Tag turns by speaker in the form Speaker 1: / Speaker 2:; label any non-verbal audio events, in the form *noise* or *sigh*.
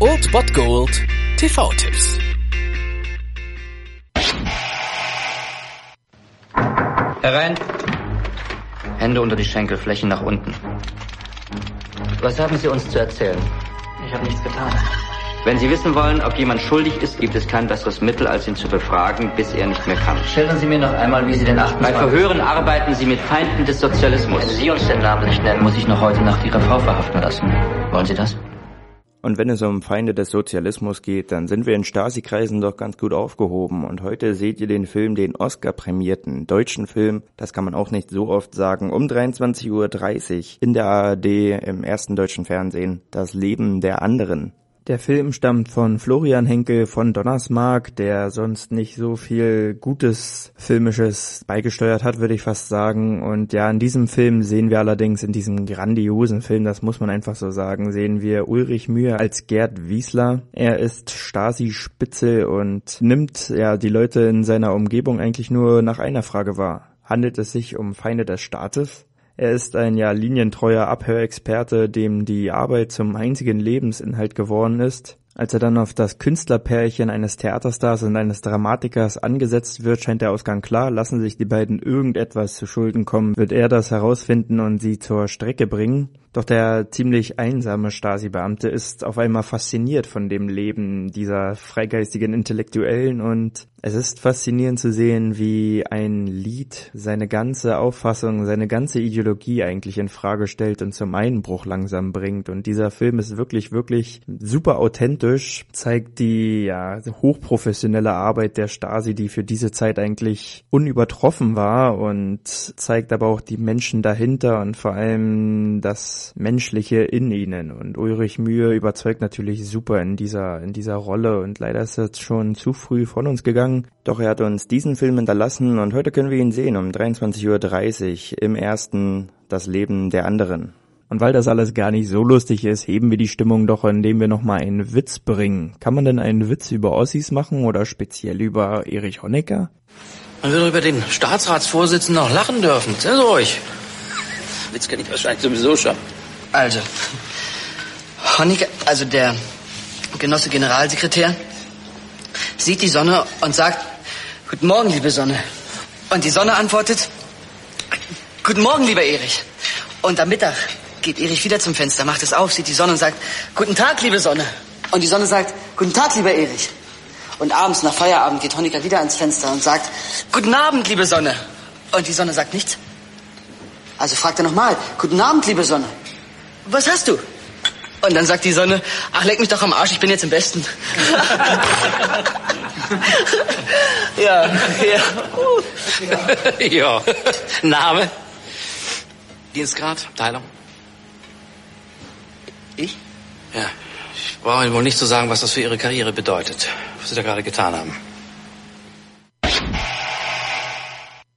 Speaker 1: Old Bot Gold TV-Tipps.
Speaker 2: Herein. Hände unter die Schenkelflächen nach unten. Was haben Sie uns zu erzählen?
Speaker 3: Ich habe nichts getan.
Speaker 2: Wenn Sie wissen wollen, ob jemand schuldig ist, gibt es kein besseres Mittel, als ihn zu befragen, bis er nicht mehr kann.
Speaker 3: Schildern Sie mir noch einmal, wie Sie den 28.
Speaker 2: Bei Verhören arbeiten Sie mit Feinden des Sozialismus.
Speaker 3: Wenn Sie uns den Namen nicht nennen, muss ich noch heute Nacht Ihre Frau verhaften lassen. Wollen Sie das?
Speaker 4: Und wenn es um Feinde des Sozialismus geht, dann sind wir in Stasi-Kreisen doch ganz gut aufgehoben. Und heute seht ihr den Film, den Oscar-prämierten deutschen Film, das kann man auch nicht so oft sagen, um 23.30 Uhr in der ARD im ersten deutschen Fernsehen, das Leben der anderen. Der Film stammt von Florian Henkel von Donnersmark, der sonst nicht so viel Gutes Filmisches beigesteuert hat, würde ich fast sagen. Und ja, in diesem Film sehen wir allerdings, in diesem grandiosen Film, das muss man einfach so sagen, sehen wir Ulrich Mühe als Gerd Wiesler. Er ist Stasi-Spitze und nimmt ja die Leute in seiner Umgebung eigentlich nur nach einer Frage wahr. Handelt es sich um Feinde des Staates? Er ist ein ja linientreuer Abhörexperte, dem die Arbeit zum einzigen Lebensinhalt geworden ist. Als er dann auf das Künstlerpärchen eines Theaterstars und eines Dramatikers angesetzt wird, scheint der Ausgang klar. Lassen sich die beiden irgendetwas zu Schulden kommen, wird er das herausfinden und sie zur Strecke bringen. Doch der ziemlich einsame Stasi-Beamte ist auf einmal fasziniert von dem Leben dieser freigeistigen Intellektuellen und es ist faszinierend zu sehen, wie ein Lied seine ganze Auffassung, seine ganze Ideologie eigentlich in Frage stellt und zum Einbruch langsam bringt. Und dieser Film ist wirklich, wirklich super authentisch, zeigt die ja, hochprofessionelle Arbeit der Stasi, die für diese Zeit eigentlich unübertroffen war und zeigt aber auch die Menschen dahinter und vor allem das Menschliche in ihnen. Und Ulrich Mühe überzeugt natürlich super in dieser, in dieser Rolle und leider ist er schon zu früh von uns gegangen doch er hat uns diesen Film hinterlassen und heute können wir ihn sehen um 23.30 Uhr im ersten Das Leben der anderen. Und weil das alles gar nicht so lustig ist, heben wir die Stimmung doch, indem wir nochmal einen Witz bringen. Kann man denn einen Witz über Ossis machen oder speziell über Erich Honecker?
Speaker 5: Man wird doch über den Staatsratsvorsitzenden noch lachen dürfen. Sehr ruhig. Witz kenne ich wahrscheinlich sowieso schon.
Speaker 3: Also, Honecker, also der Genosse Generalsekretär, sieht die Sonne und sagt, Guten Morgen, liebe Sonne. Und die Sonne antwortet, Guten Morgen, lieber Erich. Und am Mittag geht Erich wieder zum Fenster, macht es auf, sieht die Sonne und sagt, Guten Tag, liebe Sonne. Und die Sonne sagt, Guten Tag, lieber Erich. Und abends nach Feierabend geht Honecker wieder ans Fenster und sagt, Guten Abend, liebe Sonne. Und die Sonne sagt nichts. Also fragt er nochmal, Guten Abend, liebe Sonne. Was hast du? Und dann sagt die Sonne, ach, leck mich doch am Arsch, ich bin jetzt im Besten. *laughs* ja,
Speaker 5: ja. *laughs* ja. Name? Dienstgrad? Abteilung?
Speaker 3: Ich?
Speaker 5: Ja. Ich brauche Ihnen wohl nicht zu sagen, was das für Ihre Karriere bedeutet, was Sie da gerade getan haben.